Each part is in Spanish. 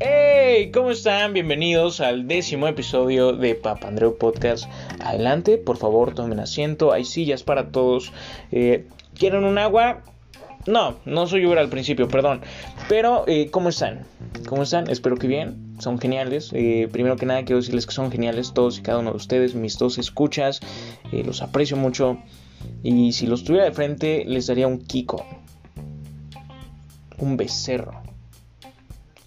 Hey, ¿cómo están? Bienvenidos al décimo episodio de Papandreu Podcast. Adelante, por favor, tomen asiento. Hay sillas para todos. Eh, ¿Quieren un agua? No, no soy Uber al principio, perdón. Pero, eh, ¿cómo están? ¿Cómo están? Espero que bien. Son geniales. Eh, primero que nada, quiero decirles que son geniales todos y cada uno de ustedes. Mis dos escuchas. Los aprecio mucho. Y si los tuviera de frente, les daría un Kiko. Un becerro.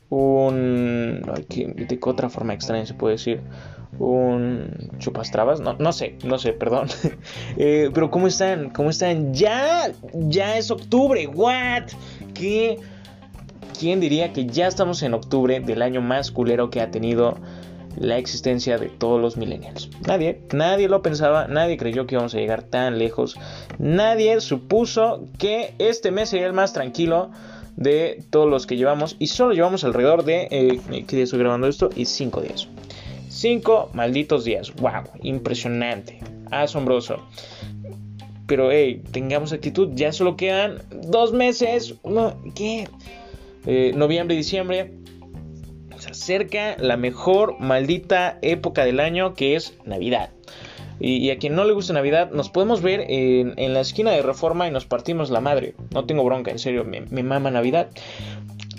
Un... ¿De qué otra forma extraña se puede decir? un chupastrabas, no, no sé, no sé, perdón. Eh, pero ¿cómo están? ¿Cómo están? Ya, ya es octubre, what? ¿Qué? ¿Quién diría que ya estamos en octubre del año más culero que ha tenido la existencia de todos los millennials? Nadie, nadie lo pensaba, nadie creyó que íbamos a llegar tan lejos, nadie supuso que este mes sería el más tranquilo de todos los que llevamos y solo llevamos alrededor de, eh, ¿qué día estoy grabando esto? Y cinco días. Cinco malditos días. ¡Wow! Impresionante. Asombroso. Pero, hey, tengamos actitud. Ya solo quedan dos meses. Eh, noviembre y diciembre. Se acerca la mejor maldita época del año que es Navidad. Y, a quien no le gusta Navidad, nos podemos ver en, la esquina de Reforma y nos partimos la madre. No tengo bronca, en serio, me, mama Navidad.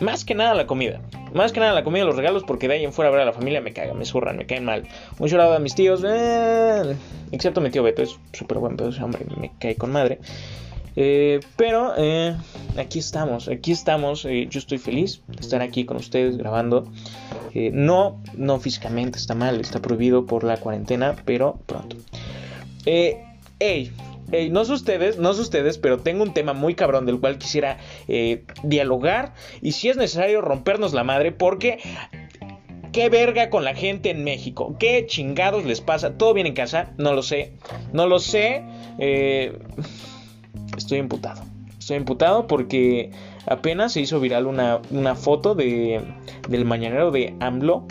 Más que nada la comida. Más que nada la comida los regalos, porque de ahí en fuera ver a la familia me cagan, me zurran, me caen mal. Un llorado a mis tíos, eh, excepto mi tío Beto, es súper buen pedo hombre, me cae con madre. Eh, pero eh, aquí estamos, aquí estamos. yo estoy feliz de estar aquí con ustedes grabando. no, no físicamente está mal, está prohibido por la cuarentena, pero pronto. hey, no sé ustedes, no sé ustedes, pero tengo un tema muy cabrón del cual quisiera eh, dialogar y si es necesario rompernos la madre porque qué verga con la gente en México, qué chingados les pasa, todo bien en casa, no lo sé, no lo sé, eh, estoy imputado, estoy imputado porque apenas se hizo viral una, una foto de, del mañanero de AMLO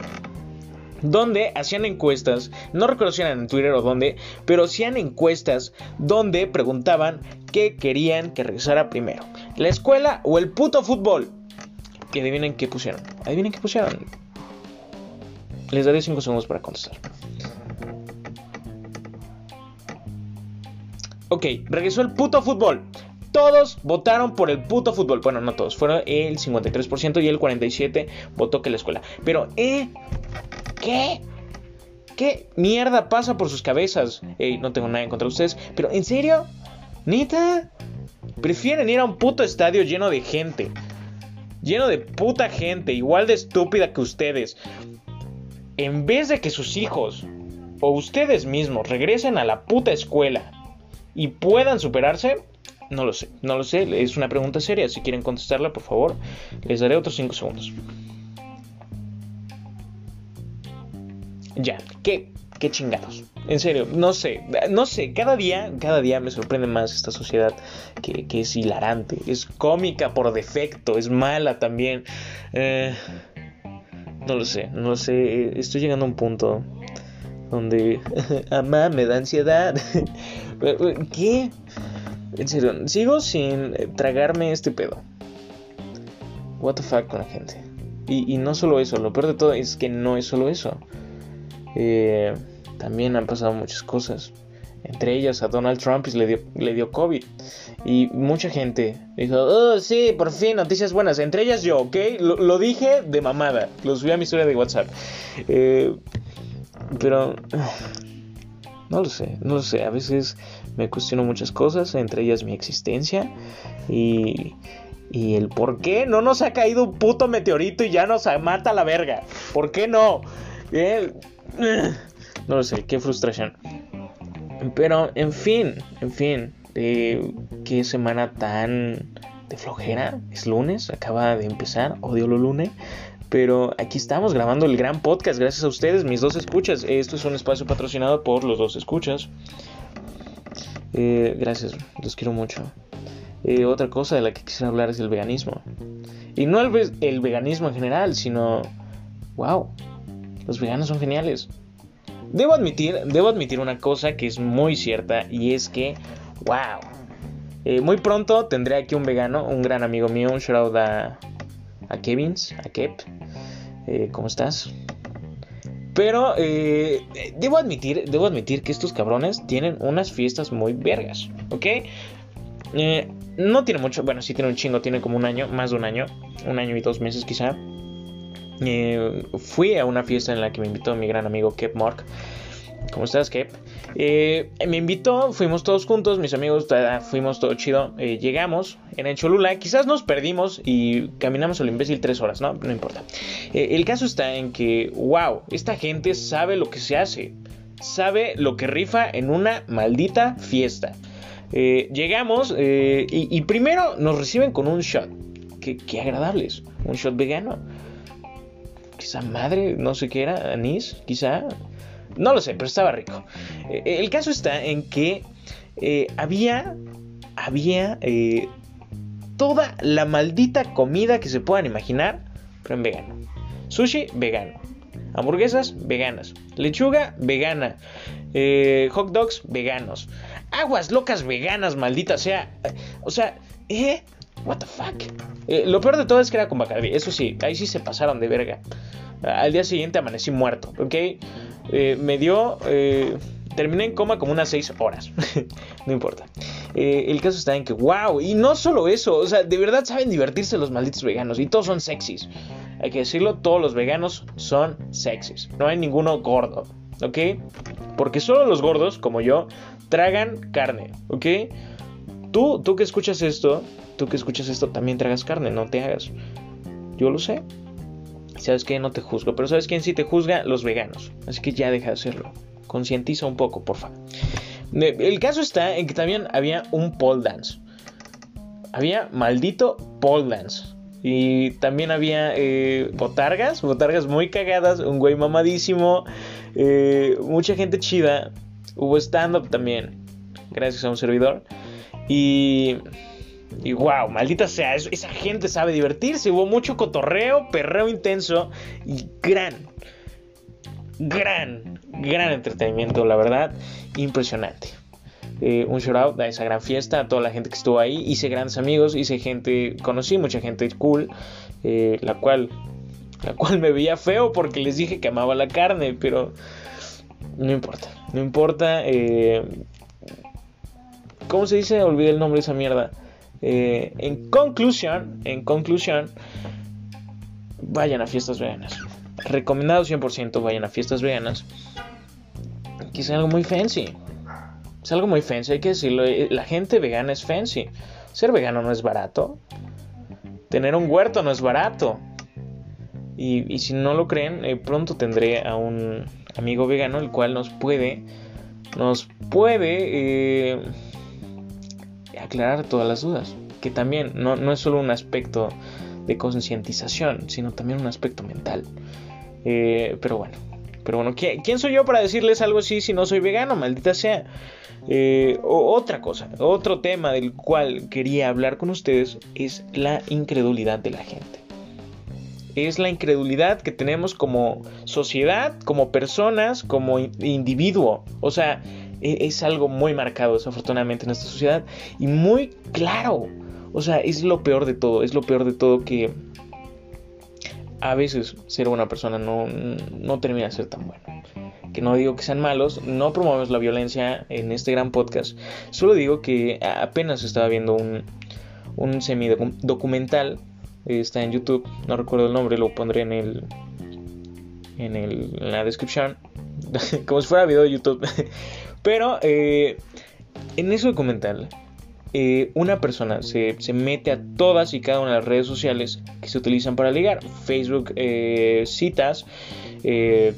donde hacían encuestas, no recuerdo si eran en Twitter o dónde, pero hacían encuestas donde preguntaban qué querían que regresara primero, la escuela o el puto fútbol. Y adivinen qué pusieron. Adivinen qué pusieron. Les daré 5 segundos para contestar. Ok, regresó el puto fútbol. Todos votaron por el puto fútbol. Bueno, no todos, fueron el 53% y el 47% votó que la escuela. Pero, eh, ¿Qué? ¿Qué mierda pasa por sus cabezas? no tengo nada en contra de ustedes, pero ¿en serio? ¿Nita? Prefieren ir a un puto estadio lleno de gente. Lleno de puta gente, igual de estúpida que ustedes. En vez de que sus hijos o ustedes mismos regresen a la puta escuela y puedan superarse, no lo sé, no lo sé, es una pregunta seria, si quieren contestarla, por favor, les daré otros 5 segundos. Ya, ¿qué, qué chingados? En serio, no sé, no sé, cada día, cada día me sorprende más esta sociedad que, es hilarante, es cómica por defecto, es mala también. Eh, no lo sé, no lo sé, estoy llegando a un punto donde, amá, me da ansiedad. ¿Qué? En serio, sigo sin tragarme este pedo. What the fuck con la gente. Y, no solo eso, lo peor de todo es que no es solo eso. Eh, también han pasado muchas cosas. Entre ellas a Donald Trump le dio, le dio COVID. Y mucha gente dijo, oh, sí, por fin, noticias buenas. Entre ellas yo, ¿ok? Lo, dije de mamada. Lo subí a mi historia de WhatsApp. Eh, pero... No lo sé, no lo sé. A veces me cuestiono muchas cosas, entre ellas mi existencia. Y, y el por qué no nos ha caído un puto meteorito y ya nos mata la verga. ¿Por qué no? Eh, no lo sé, qué frustración. Pero, en fin, en fin, qué semana tan de flojera. Es lunes, acaba de empezar, odio lo lunes. Pero aquí estamos grabando el gran podcast, gracias a ustedes, mis dos escuchas. Esto es un espacio patrocinado por los dos escuchas. Eh, gracias, los quiero mucho. Eh, otra cosa de la que quisiera hablar es el veganismo. Y no el, veganismo en general, sino... ¡Wow! Los veganos son geniales. Debo admitir, debo admitir una cosa que es muy cierta y es que, wow, Eh, muy pronto tendré aquí un vegano, un gran amigo mío, un shout out a, a Kevins, a Kep. Eh, ¿Cómo estás? Pero eh, debo admitir, debo admitir que estos cabrones tienen unas fiestas muy vergas, ¿ok? Eh, no tiene mucho, bueno, sí tiene un chingo, tiene como un año, más de un año, un año y dos meses quizá. Eh, fui a una fiesta en la que me invitó mi gran amigo Kep Mork. ¿Cómo estás, Kep? Eh, me invitó, fuimos todos juntos, mis amigos, fuimos todo chido. Eh, llegamos en Cholula, quizás nos perdimos y caminamos al imbécil tres horas, ¿no? No importa. Eh, el caso está en que, wow, esta gente sabe lo que se hace, sabe lo que rifa en una maldita fiesta. llegamos y, primero nos reciben con un shot. Qué, qué agradables, un shot vegano. Quizá madre, no sé qué era, anís, quizá. No lo sé, pero estaba rico. Eh, el caso está en que eh, había, había eh, toda la maldita comida que se puedan imaginar, pero en vegano. Sushi, vegano. Hamburguesas, veganas. Lechuga, vegana. hot dogs, veganos. Aguas locas veganas, maldita sea. O sea, ¿eh? What the fuck? lo peor de todo es que era con Bacardi. Eso sí, ahí sí se pasaron de verga. Al día siguiente amanecí muerto, ¿ok? Eh, me dio... Eh, terminé en coma como unas 6 horas. no importa. Eh, el caso está en que, wow, y no solo eso, o sea, de verdad saben divertirse los malditos veganos y todos son sexys. Hay que decirlo, todos los veganos son sexys. No hay ninguno gordo, ¿ok? Porque solo los gordos, como yo, tragan carne, ¿ok? Tú, tú que escuchas esto, tú que escuchas esto, también tragas carne, no te hagas. Yo lo sé. ¿Sabes qué? No te juzgo. Pero ¿sabes quién sí te juzga? Los veganos. Así que ya deja de hacerlo. Concientiza un poco, por favor. El caso está en que también había un pole dance. Había maldito pole dance. Y también había eh, botargas, botargas muy cagadas, un güey mamadísimo, eh, mucha gente chida. Hubo stand-up también, gracias a un servidor. Y y wow, maldita sea, esa gente sabe divertirse. Hubo mucho cotorreo, perreo intenso y gran, gran, gran entretenimiento, la verdad, impresionante. Eh, un shout out a esa gran fiesta, a toda la gente que estuvo ahí. Hice grandes amigos, hice gente, conocí mucha gente cool, eh, la cual, la cual me veía feo porque les dije que amaba la carne, pero no importa, no importa. Eh, ¿Cómo se dice? Olvidé el nombre de esa mierda. Eh, en conclusión, en conclusión, vayan a fiestas veganas. Recomendado 100% vayan a fiestas veganas. Que es algo muy fancy. Es algo muy fancy, hay que decirlo. Eh, la gente vegana es fancy. Ser vegano no es barato. Tener un huerto no es barato. Y, si no lo creen, eh, pronto tendré a un amigo vegano el cual nos puede, nos puede aclarar todas las dudas. Que también no, es solo un aspecto de concientización, sino también un aspecto mental. Eh, pero bueno, pero bueno, ¿quién, soy yo para decirles algo así si no soy vegano? Maldita sea. Eh, otra cosa, otro tema del cual quería hablar con ustedes es la incredulidad de la gente. Es la incredulidad que tenemos como sociedad, como personas, como individuo. O sea, es algo muy marcado desafortunadamente en esta sociedad y muy claro. O sea, es lo peor de todo, es lo peor de todo que a veces ser una persona no, no termina de ser tan bueno. Que no digo que sean malos, no promovemos la violencia en este gran podcast, solo digo que apenas estaba viendo un, un semi-documental, está en YouTube, no recuerdo el nombre, lo pondré en el en, el, en la descripción, como si fuera video de YouTube. Pero eh, en ese documental, eh, una persona se, mete a todas y cada una de las redes sociales que se utilizan para ligar. Facebook, eh, citas,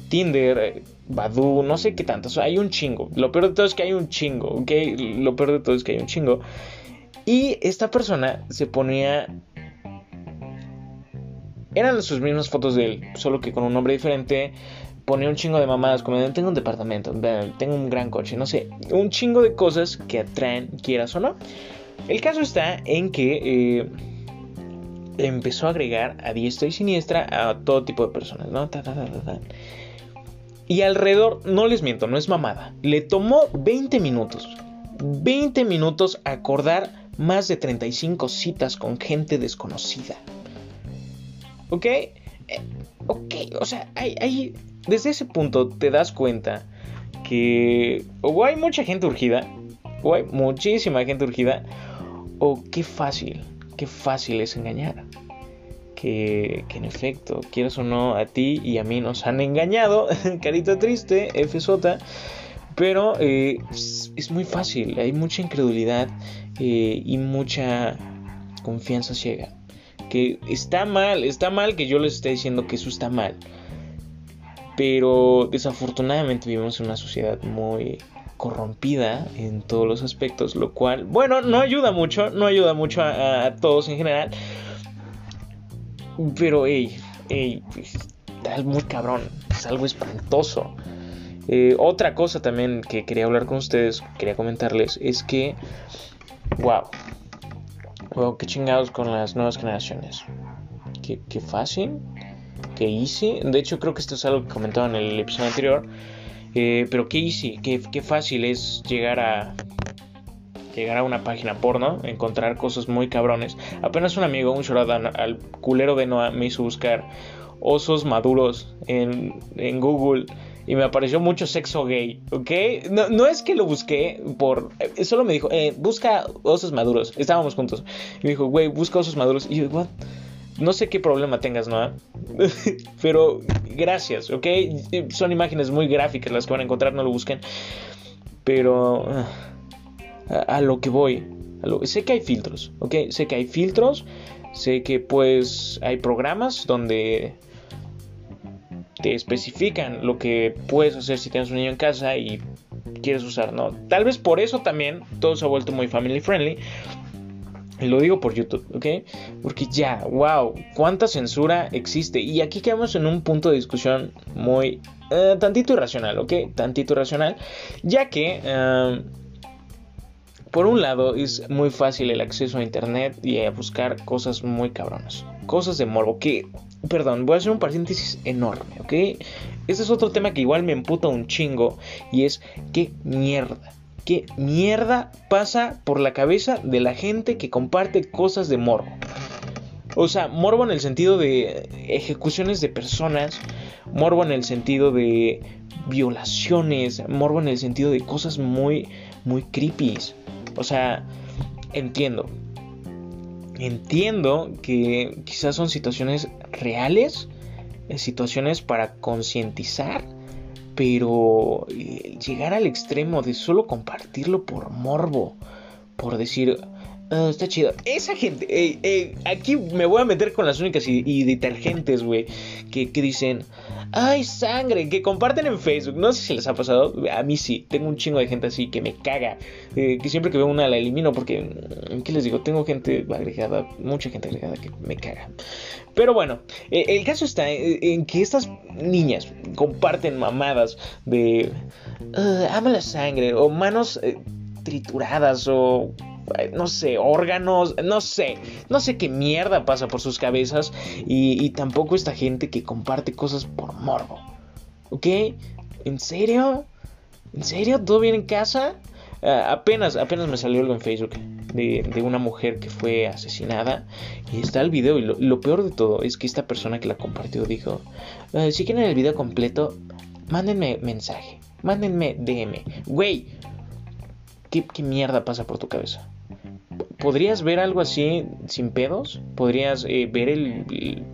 Tinder, Badu, no sé qué tantas. hay un chingo. Lo peor de todo es que hay un chingo, ¿ok? Lo peor de todo es que hay un chingo. Y esta persona se ponía... Eran sus mismas fotos de él, solo que con un nombre diferente ponía un chingo de mamadas, como tengo un departamento, tengo un gran coche, no sé, un chingo de cosas que atraen, quieras o no. El caso está en que eh, empezó a agregar a diestra y siniestra a todo tipo de personas, ¿no? y alrededor, no les miento, no es mamada, le tomó 20 minutos, 20 minutos acordar más de 35 citas con gente desconocida. ¿Ok? Eh, ok, o sea, hay, desde ese punto te das cuenta que o hay mucha gente urgida, o hay muchísima gente urgida, o qué fácil, qué fácil es engañar. Que, en efecto, quieras o no, a ti y a mí nos han engañado, carita triste, FJ, pero eh, es, muy fácil, hay mucha incredulidad eh, y mucha confianza ciega. Que está mal, está mal que yo les esté diciendo que eso está mal. Pero desafortunadamente vivimos en una sociedad muy corrompida en todos los aspectos, lo cual, bueno, no ayuda mucho, no ayuda mucho a, todos en general. Pero, hey, hey, está muy cabrón, es algo espantoso. Eh, otra cosa también que quería hablar con ustedes, quería comentarles, es que, wow, wow, qué chingados con las nuevas generaciones. Qué, qué fácil, qué easy. De hecho, creo que esto es algo que comentaba en el episodio anterior. Eh, pero qué easy, qué, fácil es llegar a llegar a una página porno, encontrar cosas muy cabrones. Apenas un amigo, un shoradan al culero de Noah me hizo buscar osos maduros en, en Google y me apareció mucho sexo gay, ¿ok? No, es que lo busqué por... Eh, solo me dijo, eh, busca osos maduros. Estábamos juntos. Y me dijo, güey, busca osos maduros. Y yo, what? No sé qué problema tengas, ¿no? Pero gracias, ¿ok? Son imágenes muy gráficas las que van a encontrar, no lo busquen. Pero ah, a, lo que voy, sé que hay filtros, ¿ok? Sé que hay filtros, sé que pues hay programas donde te especifican lo que puedes hacer si tienes un niño en casa y quieres usar, ¿no? Tal vez por eso también todo se ha vuelto muy family friendly. Lo digo por YouTube, ¿ok? Porque ya, wow, cuánta censura existe. Y aquí quedamos en un punto de discusión muy... Eh, tantito irracional, ¿ok? Tantito irracional. Ya que... Eh, por un lado, es muy fácil el acceso a internet y a buscar cosas muy cabronas. Cosas de morbo que Perdón, voy a hacer un paréntesis enorme, ¿ok? Este es otro tema que igual me emputa un chingo y es qué mierda. ¿Qué mierda pasa por la cabeza de la gente que comparte cosas de morbo? O sea, morbo en el sentido de ejecuciones de personas, morbo en el sentido de violaciones, morbo en el sentido de cosas muy, muy creepy. O sea, entiendo, Entiendo que quizás son situaciones reales, eh, situaciones para concientizar, pero eh, llegar al extremo de solo compartirlo por morbo, por decir, ah, está chido. Esa gente, eh, aquí me voy a meter con las únicas y, detergentes, güey, que, que dicen, ¡Ay, sangre! Que comparten en Facebook. No sé si les ha pasado. A mí sí. Tengo un chingo de gente así que me caga. Eh, que siempre que veo una la elimino porque... Mm, ¿Qué les digo? Tengo gente agregada. Mucha gente agregada que me caga. Pero bueno. Eh, el caso está en que estas niñas comparten mamadas de... ama la sangre. O manos eh, trituradas. O no sé, órganos, no sé, no sé qué mierda pasa por sus cabezas y, tampoco esta gente que comparte cosas por morbo. ¿Ok? ¿En serio? ¿En serio? ¿Todo bien en casa? Ah, apenas, apenas me salió algo en Facebook de, una mujer que fue asesinada y está el video y lo, peor de todo es que esta persona que la compartió dijo, ah, si quieren el video completo, mándenme mensaje, mándenme DM. Güey, ¿qué, ¿qué mierda pasa por tu cabeza? ¿Podrías ver algo así sin pedos? ¿Podrías eh, ver el,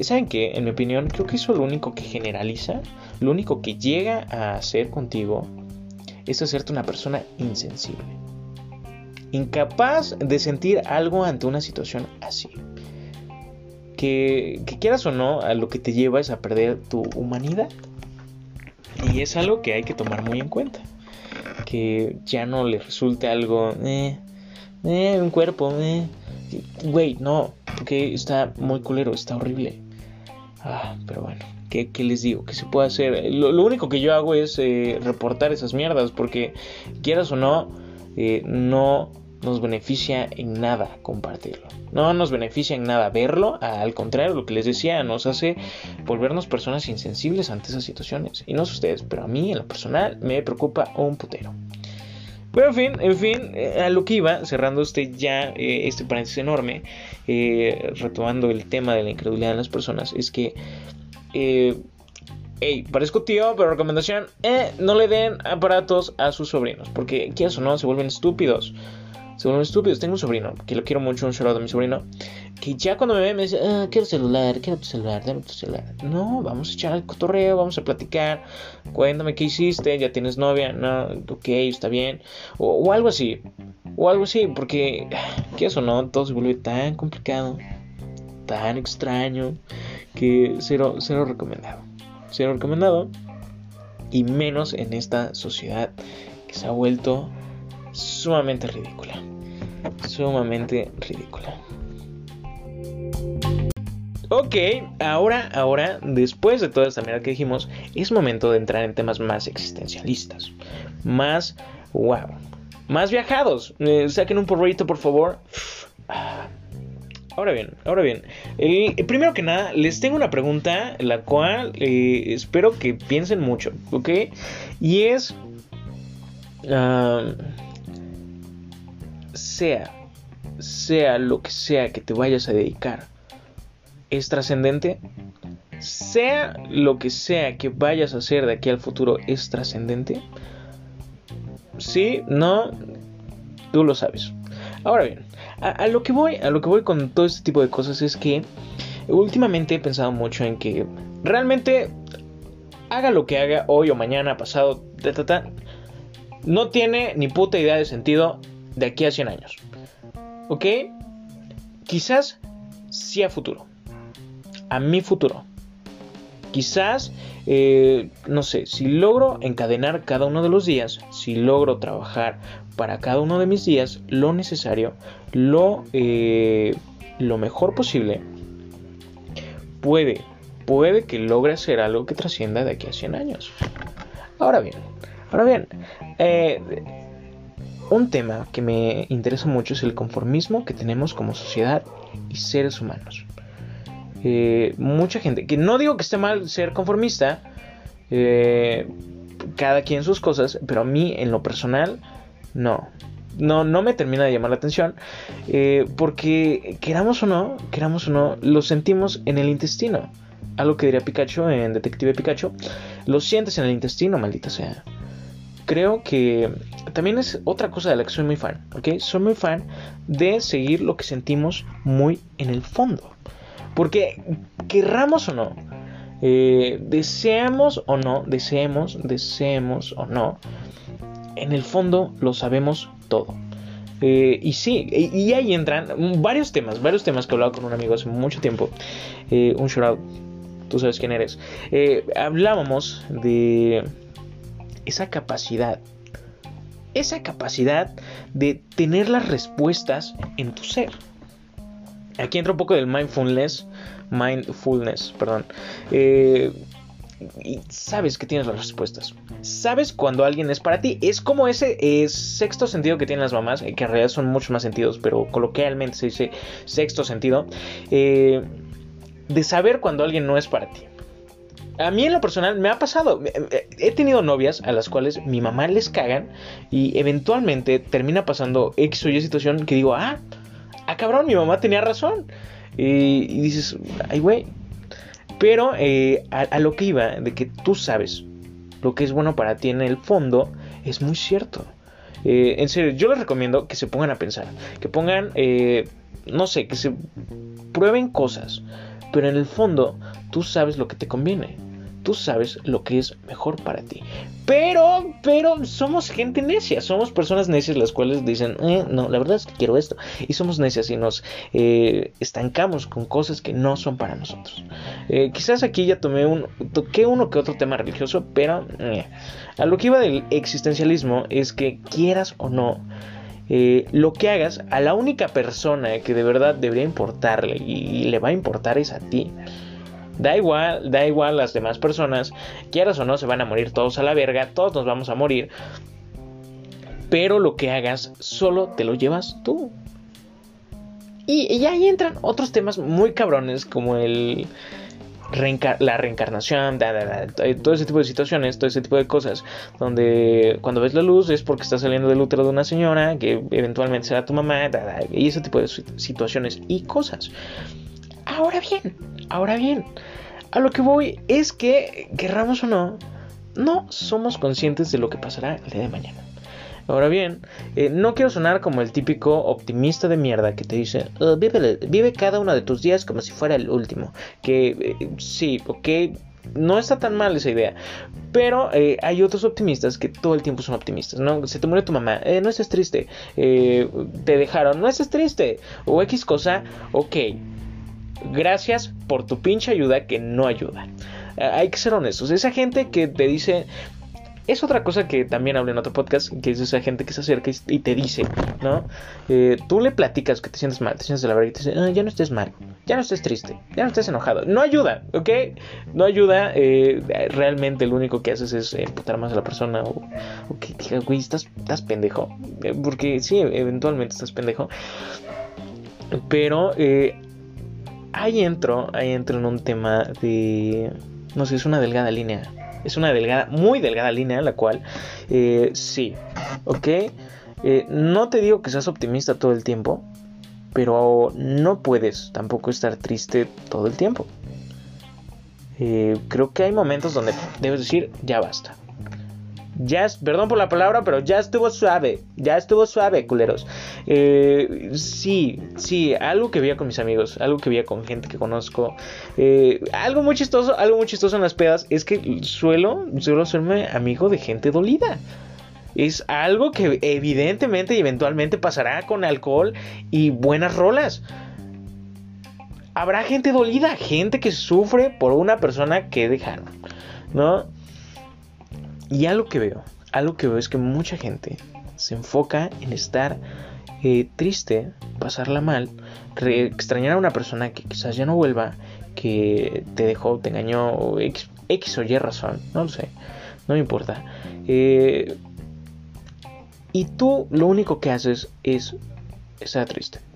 ¿Saben qué? En mi opinión, creo que eso es lo único que generaliza, lo único que llega a hacer contigo es hacerte una persona insensible. Incapaz de sentir algo ante una situación así. Que, que quieras o no, a lo que te lleva es a perder tu humanidad. Y es algo que hay que tomar muy en cuenta. Que ya no le resulte algo... Eh, eh, un cuerpo, eh. Güey, no, porque está muy culero, está horrible. Ah, pero bueno, ¿qué, les digo? ¿Qué se puede hacer? Lo, único que yo hago es eh, reportar esas mierdas, porque quieras o no, eh, no nos beneficia en nada compartirlo. No nos beneficia en nada verlo, al contrario, lo que les decía, nos hace volvernos personas insensibles ante esas situaciones. Y no sé ustedes, pero a mí en lo personal me preocupa un putero. Pero en fin, en fin, eh, a lo que iba, cerrando este ya, eh, este paréntesis enorme, eh, retomando el tema de la incredulidad de las personas, es que, hey, parezco tío, pero recomendación, no le den aparatos a sus sobrinos, porque, ¿qué eso no? Se vuelven estúpidos se vuelven estúpidos. Tengo un sobrino, que lo quiero mucho, un shout de mi sobrino, que ya cuando me ve me dice, ah, quiero celular, quiero tu celular, dame tu celular. No, vamos a echar el cotorreo, vamos a platicar, cuéntame qué hiciste, ya tienes novia, no, ok, está bien, o, algo así, o algo así, porque, ¿qué eso no? Todo se vuelve tan complicado, tan extraño, que cero, cero recomendado. Cero recomendado, y menos en esta sociedad que se ha vuelto sumamente ridícula. Sumamente ridícula. Ok, ahora, ahora, después de toda esta mierda que dijimos, es momento de entrar en temas más existencialistas. Más, wow, más viajados. Eh, saquen un porrito, por favor. Ahora bien, ahora bien. primero que nada, les tengo una pregunta, la cual eh, espero que piensen mucho, ¿ok? Y es... Ah, sea, sea lo que sea que te vayas a dedicar, es trascendente. Sea lo que sea que vayas a hacer de aquí al futuro, es trascendente. Sí, no, tú lo sabes. Ahora bien, a, lo que voy, a lo que voy con todo este tipo de cosas es que últimamente he pensado mucho en que realmente haga lo que haga hoy o mañana, pasado, no tiene ni puta idea de sentido de aquí a 100 años. ¿Ok? Quizás sí a futuro. A mi futuro. Quizás, eh, no sé, si logro encadenar cada uno de los días, si logro trabajar para cada uno de mis días lo necesario, lo, eh, lo mejor posible, puede, puede que logre hacer algo que trascienda de aquí a 100 años. Ahora bien, ahora bien, eh, un tema que me interesa mucho es el conformismo que tenemos como sociedad y seres humanos. Eh, mucha gente, que no digo que esté mal ser conformista, eh, cada quien sus cosas, pero a mí en lo personal, no. No, no me termina de llamar la atención, eh, porque queramos o no, queramos o no, lo sentimos en el intestino. Algo que diría Pikachu en Detective Pikachu, lo sientes en el intestino, maldita sea creo que también es otra cosa de la que soy muy fan, ¿ok? Soy muy fan de seguir lo que sentimos muy en el fondo. Porque querramos o no, eh, deseamos o no, deseemos, deseemos o no, en el fondo lo sabemos todo. Eh, y sí, y, ahí entran varios temas, varios temas que he hablado con un amigo hace mucho tiempo. Eh, un shout out, tú sabes quién eres. hablábamos de esa capacidad, esa capacidad de tener las respuestas en tu ser. Aquí entra un poco del mindfulness, mindfulness, perdón. Eh, y sabes que tienes las respuestas. Sabes cuando alguien es para ti. Es como ese sexto sentido que tienen las mamás, que en realidad son muchos más sentidos, pero coloquialmente se dice sexto sentido, eh, de saber cuando alguien no es para ti a mí en lo personal me ha pasado. He tenido novias a las cuales mi mamá les cagan y eventualmente termina pasando X o Y situación que digo, ah, ah cabrón, mi mamá tenía razón. Y, dices, ay güey. Pero eh, a, lo que iba, de que tú sabes lo que es bueno para ti en el fondo, es muy cierto. Eh, en serio, yo les recomiendo que se pongan a pensar, que pongan, eh, no sé, que se prueben cosas, pero en el fondo tú sabes lo que te conviene tú sabes lo que es mejor para ti. Pero, pero somos gente necia, somos personas necias las cuales dicen, eh, no, la verdad es que quiero esto. Y somos necias y nos eh, estancamos con cosas que no son para nosotros. Eh, quizás aquí ya tomé un, toqué uno que otro tema religioso, pero a lo que iba del existencialismo es que quieras o no, lo que hagas a la única persona que de verdad debería importarle y le va a importar es a ti. Da igual, da igual las demás personas, quieras o no, se van a morir todos a la verga, todos nos vamos a morir. Pero lo que hagas solo te lo llevas tú. Y, ahí entran otros temas muy cabrones como el... la reencarnación, eh, todo ese tipo de situaciones, todo ese tipo de cosas, donde cuando ves la luz es porque está saliendo del útero de una señora, que eventualmente será tu mamá, y ese tipo de situaciones y cosas. Ahora bien, ahora bien, a lo que voy es que, querramos o no, no somos conscientes de lo que pasará el día de mañana. Ahora bien, eh, no quiero sonar como el típico optimista de mierda que te dice, oh, vive, cada uno de tus días como si fuera el último. Que eh, sí, ok, no está tan mal esa idea. Pero eh, hay otros optimistas que todo el tiempo son optimistas. ¿no? Se te muere tu mamá, no estés triste. te dejaron, no estés triste. O X cosa, ok. Gracias por tu pinche ayuda que no ayuda. hay que ser honestos. Esa gente que te dice, es otra cosa que también hablé en otro podcast, que es esa gente que se acerca y te dice, ¿no? Eh, tú le platicas que te sientes mal, te sientes de la verdad y te dice, ah, ya no estés mal, ya no estés triste, ya no estés enojado. No ayuda, ¿ok? No ayuda. Eh, realmente lo único que haces es emputar más a la persona o, que diga, güey, estás, estás pendejo. Eh, porque sí, eventualmente estás pendejo. Pero ahí entro, ahí entro en un tema de... No sé, es una delgada línea es una delgada, muy delgada línea, la cual, eh, sí, ok. Eh, no te digo que seas optimista todo el tiempo, pero no puedes tampoco estar triste todo el tiempo. Eh, creo que hay momentos donde debes decir, ya basta. Ya, perdón por la palabra, pero ya estuvo suave. Ya estuvo suave, culeros. Eh, sí, sí, algo que veía con mis amigos, algo que veía con gente que conozco. Eh, algo muy chistoso, algo muy chistoso en las pedas es que suelo, suelo serme amigo de gente dolida. Es algo que evidentemente y eventualmente pasará con alcohol y buenas rolas. Habrá gente dolida, gente que sufre por una persona que dejaron, ¿no? Y algo que veo, algo que veo es que mucha gente se enfoca en estar eh, triste, pasarla mal, extrañar a una persona que quizás ya no vuelva, que te dejó, te engañó, X, o Y razón, no lo sé, no me importa. Eh, y tú lo único que haces es estar triste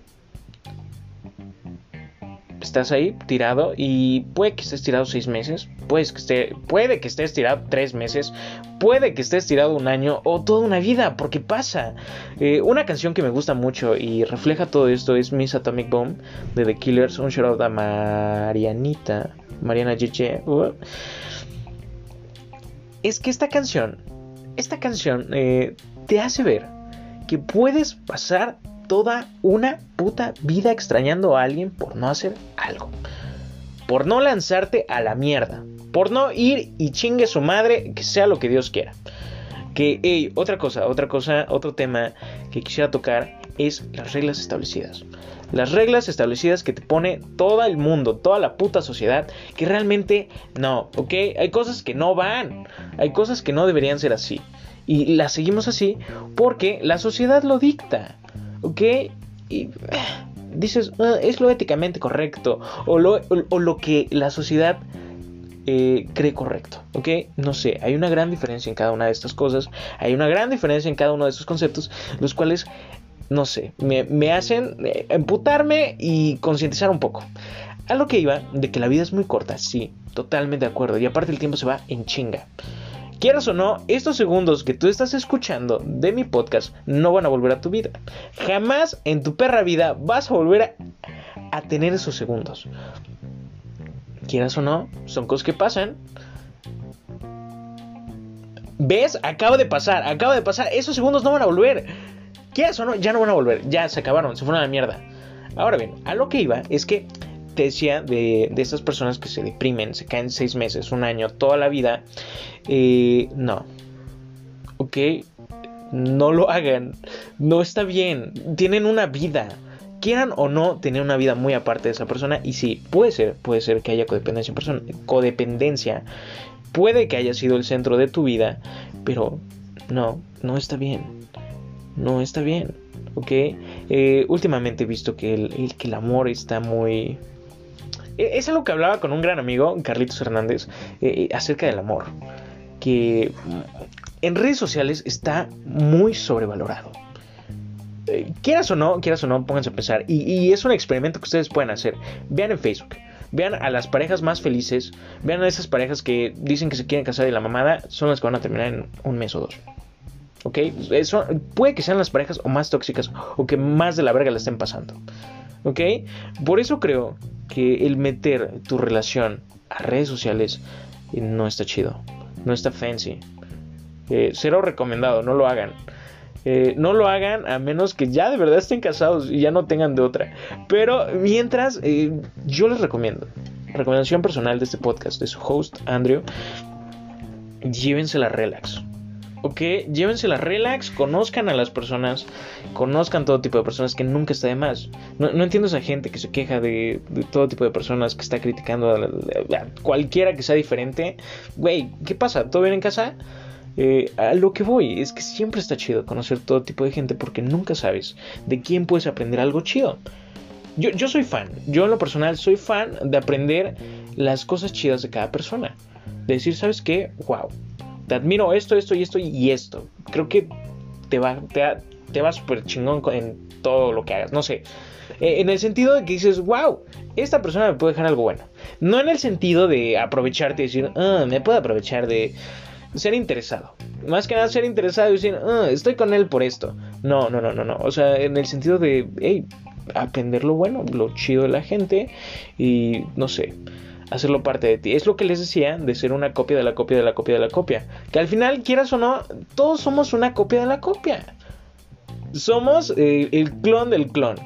estás ahí tirado y puede que estés tirado seis meses, puede que, esté, puede que estés tirado tres meses, puede que estés tirado un año o toda una vida, porque pasa. Eh, una canción que me gusta mucho y refleja todo esto es Miss Atomic Bomb de The Killers, un shout out a Marianita, Mariana Giche. Uh. Es que esta canción, esta canción eh, te hace ver que puedes pasar toda una puta vida extrañando a alguien por no hacer algo. Por no lanzarte a la mierda. Por no ir y chingue su madre, que sea lo que Dios quiera. Que, hey, otra cosa, otra cosa, otro tema que quisiera tocar es las reglas establecidas. Las reglas establecidas que te pone todo el mundo, toda la puta sociedad, que realmente no, ¿ok? Hay cosas que no van, hay cosas que no deberían ser así. Y las seguimos así porque la sociedad lo dicta. ¿Ok? Y dices, ah, es lo éticamente correcto o lo, o, lo que la sociedad eh, cree correcto, ¿ok? No sé, hay una gran diferencia en cada una de estas cosas, hay una gran diferencia en cada uno de estos conceptos, los cuales, no sé, me, me hacen eh, emputarme y concientizar un poco. A lo que iba, de que la vida es muy corta, sí, totalmente de acuerdo, y aparte el tiempo se va en chinga. Quieras o no, estos segundos que tú estás escuchando de mi podcast no van a volver a tu vida. Jamás en tu perra vida vas a volver a, tener esos segundos. Quieras o no, son cosas que pasan. ¿Ves? Acaba de pasar, acaba de pasar. Esos segundos no van a volver. Quieras o no, ya no van a volver. Ya se acabaron, se fueron a la mierda. Ahora bien, a lo que iba es que de, de estas personas que se deprimen, se caen seis meses, un año, toda la vida. Eh, no. ¿Ok? No lo hagan. No está bien. Tienen una vida. Quieran o no tener una vida muy aparte de esa persona. Y sí, puede ser, puede ser que haya codependencia en persona. Codependencia. Puede que haya sido el centro de tu vida. Pero no, no está bien. No está bien. ¿Ok? Eh, últimamente he visto que el, que el amor está muy es algo que hablaba con un gran amigo, Carlitos Hernández, eh, eh, acerca del amor. Que mm, en redes sociales está muy sobrevalorado. Eh, quieras o no, quieras o no, pónganse a pensar. Y, es un experimento que ustedes pueden hacer. Vean en Facebook. Vean a las parejas más felices, vean a esas parejas que dicen que se quieren casar y la mamada son las que van a terminar en un mes o dos. ¿Ok? Eso, puede que sean las parejas o más tóxicas o que más de la verga la estén pasando. ¿Ok? Por eso creo que el meter tu relación a redes sociales eh, no está chido. No está fancy. Eh, cero recomendado, no lo hagan. Eh, no lo hagan a menos que ya de verdad estén casados y ya no tengan de otra. Pero mientras, yo les recomiendo, recomendación personal de este podcast, de su host Andrew, llévensela relax. ¿Ok? Llévensela relax, conozcan a las personas, conozcan todo tipo de personas, que nunca está de más. No, entiendo esa gente que se queja de, todo tipo de personas, que está criticando a, cualquiera que sea diferente. Güey, ¿qué pasa? ¿Todo bien en casa? Eh, a lo que voy es que siempre está chido conocer todo tipo de gente porque nunca sabes de quién puedes aprender algo chido. Yo, yo soy fan, yo en lo personal soy fan de aprender las cosas chidas de cada persona. De decir, ¿sabes qué? Wow, te admiro esto, esto y esto y esto. Creo que te va, te, va súper chingón en todo lo que hagas. No sé. Eh, en el sentido de que dices, wow, esta persona me puede dejar algo bueno. No en el sentido de aprovecharte y decir, ah, me puedo aprovechar de ser interesado. Más que nada ser interesado y decir, ah, estoy con él por esto. No, no, no, no, no. O sea, en el sentido de, hey, aprender lo bueno, lo chido de la gente y no sé hacerlo parte de ti. Es lo que les decía de ser una copia de la copia de la copia de la copia. Que al final, quieras o no, todos somos una copia de la copia. Somos eh, el clon del clon.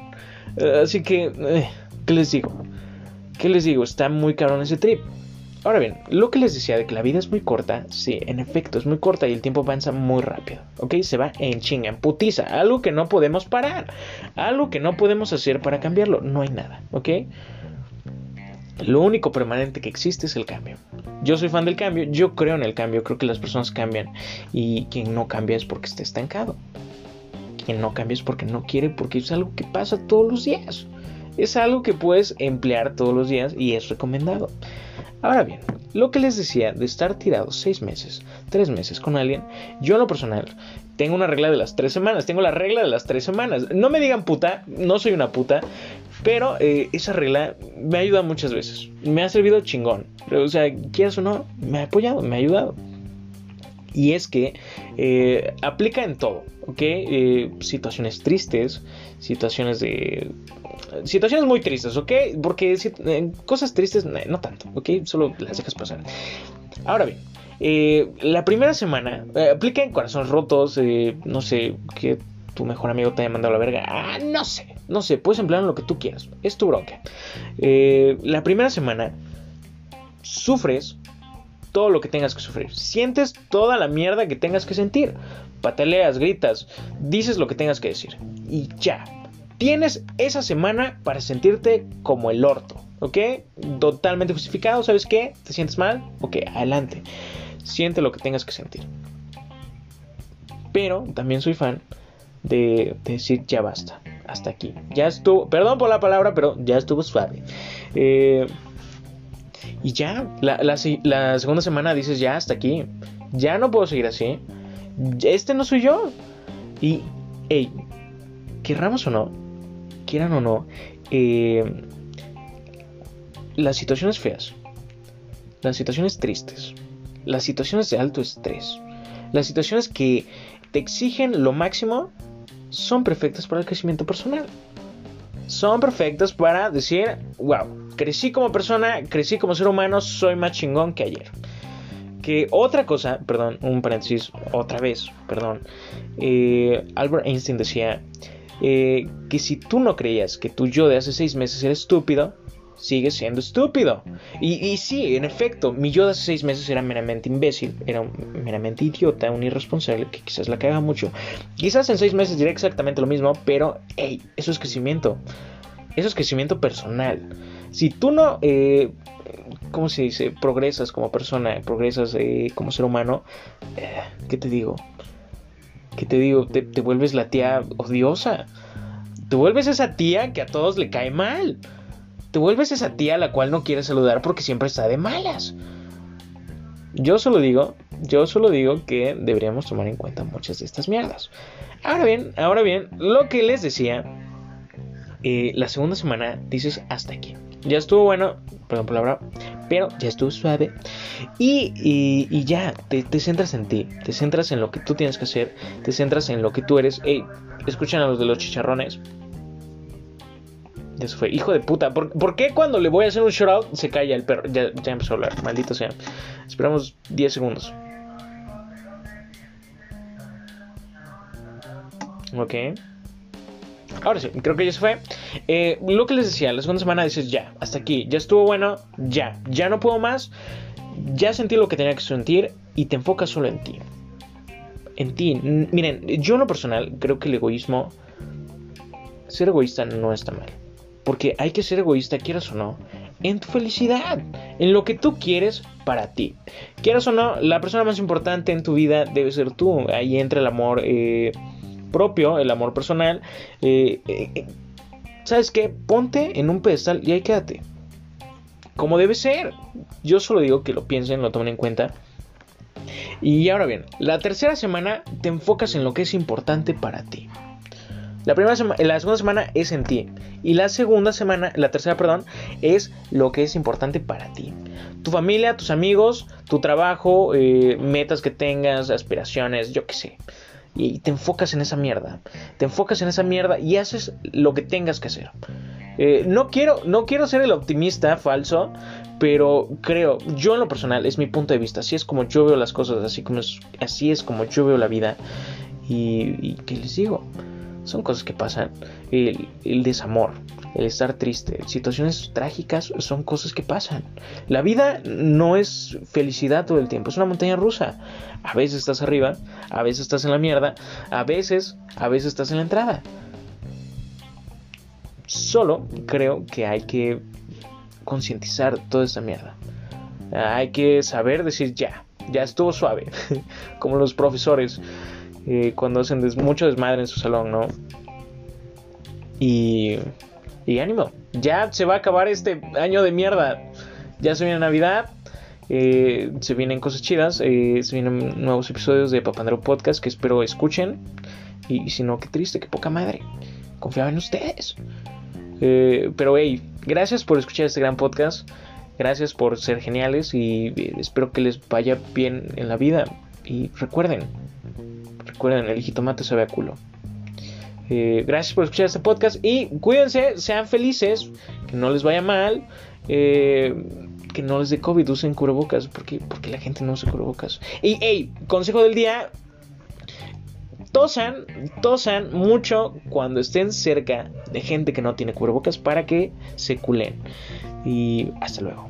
Eh, así que, eh, ¿qué les digo? ¿Qué les digo? Está muy cabrón ese trip. Ahora bien, lo que les decía de que la vida es muy corta, sí, en efecto es muy corta y el tiempo avanza muy rápido, ¿ok? Se va en chinga, en putiza, algo que no podemos parar, algo que no podemos hacer para cambiarlo, no hay nada, ¿ok? Lo único permanente que existe es el cambio. Yo soy fan del cambio, yo creo en el cambio, creo que las personas cambian y quien no cambia es porque está estancado. Quien no cambia es porque no quiere, porque es algo que pasa todos los días. Es algo que puedes emplear todos los días y es recomendado. Ahora bien, lo que les decía de estar tirado seis meses, tres meses con alguien, yo en lo personal tengo una regla de las tres semanas, tengo la regla de las tres semanas. No me digan puta, no soy una puta, pero eh, esa regla me ha ayudado muchas veces. Me ha servido chingón. O sea, quieras o no, me ha apoyado, me ha ayudado. Y es que eh, aplica en todo, ¿ok? Eh, situaciones tristes, situaciones de... Situaciones muy tristes, ¿ok? Porque cosas tristes no tanto, ¿ok? Solo las dejas pasar. Ahora bien, la primera semana aplica en corazones rotos, no sé, qué tu mejor amigo te haya mandado la verga. Ah, no sé, no sé, puedes emplear lo que tú quieras. Es tu bronca. Eh, la primera semana sufres todo lo que tengas que sufrir. Sientes toda la mierda que tengas que sentir. Pataleas, gritas, dices lo que tengas que decir. Y ya. Tienes esa semana para sentirte como el orto. ¿Ok? Totalmente justificado. ¿Sabes qué? ¿Te sientes mal? Ok, adelante. Siente lo que tengas que sentir. Pero también soy fan de, decir ya basta, hasta aquí. Ya estuvo, perdón por la palabra, pero ya estuvo suave. Eh, y ya, la, segunda semana dices ya hasta aquí. Ya no puedo seguir así. Este no soy yo. Y, hey, querramos o no, quieran o no, eh, las situaciones feas, las situaciones tristes, las situaciones de alto estrés, las situaciones que te exigen lo máximo son perfectas para el crecimiento personal. Son perfectas para decir, wow, crecí como persona, crecí como ser humano, soy más chingón que ayer. Que otra cosa, perdón, un paréntesis, otra vez, perdón. Eh, Albert Einstein decía eh, que si tú no creías que tu yo de hace seis meses era estúpido, sigue siendo estúpido. Y, sí, en efecto, mi yo de hace seis meses era meramente imbécil, era meramente idiota, un irresponsable que quizás la caga mucho. Quizás en seis meses diré exactamente lo mismo, pero, hey, eso es crecimiento. Eso es crecimiento personal. Si tú no, eh, ¿cómo se dice? Progresas como persona, progresas eh, como ser humano, eh, ¿qué te digo? ¿Qué te digo? Te vuelves la tía odiosa. Te vuelves esa tía que a todos le cae mal te vuelves esa tía a la cual no quieres saludar porque siempre está de malas. Yo solo digo, yo solo digo que deberíamos tomar en cuenta muchas de estas mierdas. Ahora bien, ahora bien, lo que les decía eh, la segunda semana dices hasta aquí. Ya estuvo bueno, perdón por la palabra, pero ya estuvo suave. Y, y, ya, te, centras en ti, te centras en lo que tú tienes que hacer, te centras en lo que tú eres. Hey, escuchan a los de los chicharrones. Se fue. Hijo de puta. ¿Por, qué cuando le voy a hacer un shout out se calla el perro? Ya, ya empezó a hablar. Maldito sea. Esperamos 10 segundos. Ok. Ahora sí, creo que ya se fue. Eh, lo que les decía, la segunda semana dices ya, hasta aquí, ya estuvo bueno, ya, ya no puedo más, ya sentí lo que tenía que sentir y te enfocas solo en ti. En ti. Miren, yo en lo personal creo que el egoísmo, ser egoísta no está mal. Porque hay que ser egoísta, quieras o no, en tu felicidad, en lo que tú quieres para ti. Quieras o no, la persona más importante en tu vida debe ser tú. Ahí entra el amor. Eh, propio, el amor personal, eh, eh, ¿sabes qué? Ponte en un pedestal y ahí quédate. Como debe ser. Yo solo digo que lo piensen, lo tomen en cuenta. Y ahora bien, la tercera semana te enfocas en lo que es importante para ti. La primera la segunda semana es en ti. Y la segunda semana, la tercera, perdón, es lo que es importante para ti. Tu familia, tus amigos, tu trabajo, metas que tengas, aspiraciones, yo qué sé y te enfocas en esa mierda. Te enfocas en esa mierda y haces lo que tengas que hacer. Eh, no, quiero, no quiero ser el optimista falso, pero creo, yo en lo personal, es mi punto de vista. Así es como yo veo las cosas, así, como es, así es como yo veo la vida. Y, y ¿qué les digo? Son cosas que pasan. El, el desamor, el estar triste, situaciones trágicas son cosas que pasan. La vida no es felicidad todo el tiempo, es una montaña rusa. A veces estás arriba, a veces estás en la mierda, a veces, a veces estás en la entrada. Solo creo que hay que concientizar toda esta mierda. Hay que saber decir ya, ya estuvo suave, como los profesores eh, cuando hacen mucho desmadre en su salón, ¿no? Y, y ánimo, ya se va a acabar este año de mierda. Ya se viene Navidad, eh, se vienen cosas chidas, eh, se vienen nuevos episodios de Papandero Podcast que espero escuchen. Y, si no, qué triste, qué poca madre. Confiaba en ustedes. pero hey, gracias por escuchar este gran podcast. Gracias por ser geniales y espero que les vaya bien en la vida. Y recuerden, Recuerden, el jitomate sabe a culo. Eh, gracias por escuchar este podcast y cuídense, sean felices, que no les vaya mal, eh, que no les dé COVID, usen cubrebocas, porque, porque la gente no usa cubrebocas. Y, hey, consejo del día, tosan, tosan mucho cuando estén cerca de gente que no tiene cubrebocas para que se culen. Y hasta luego.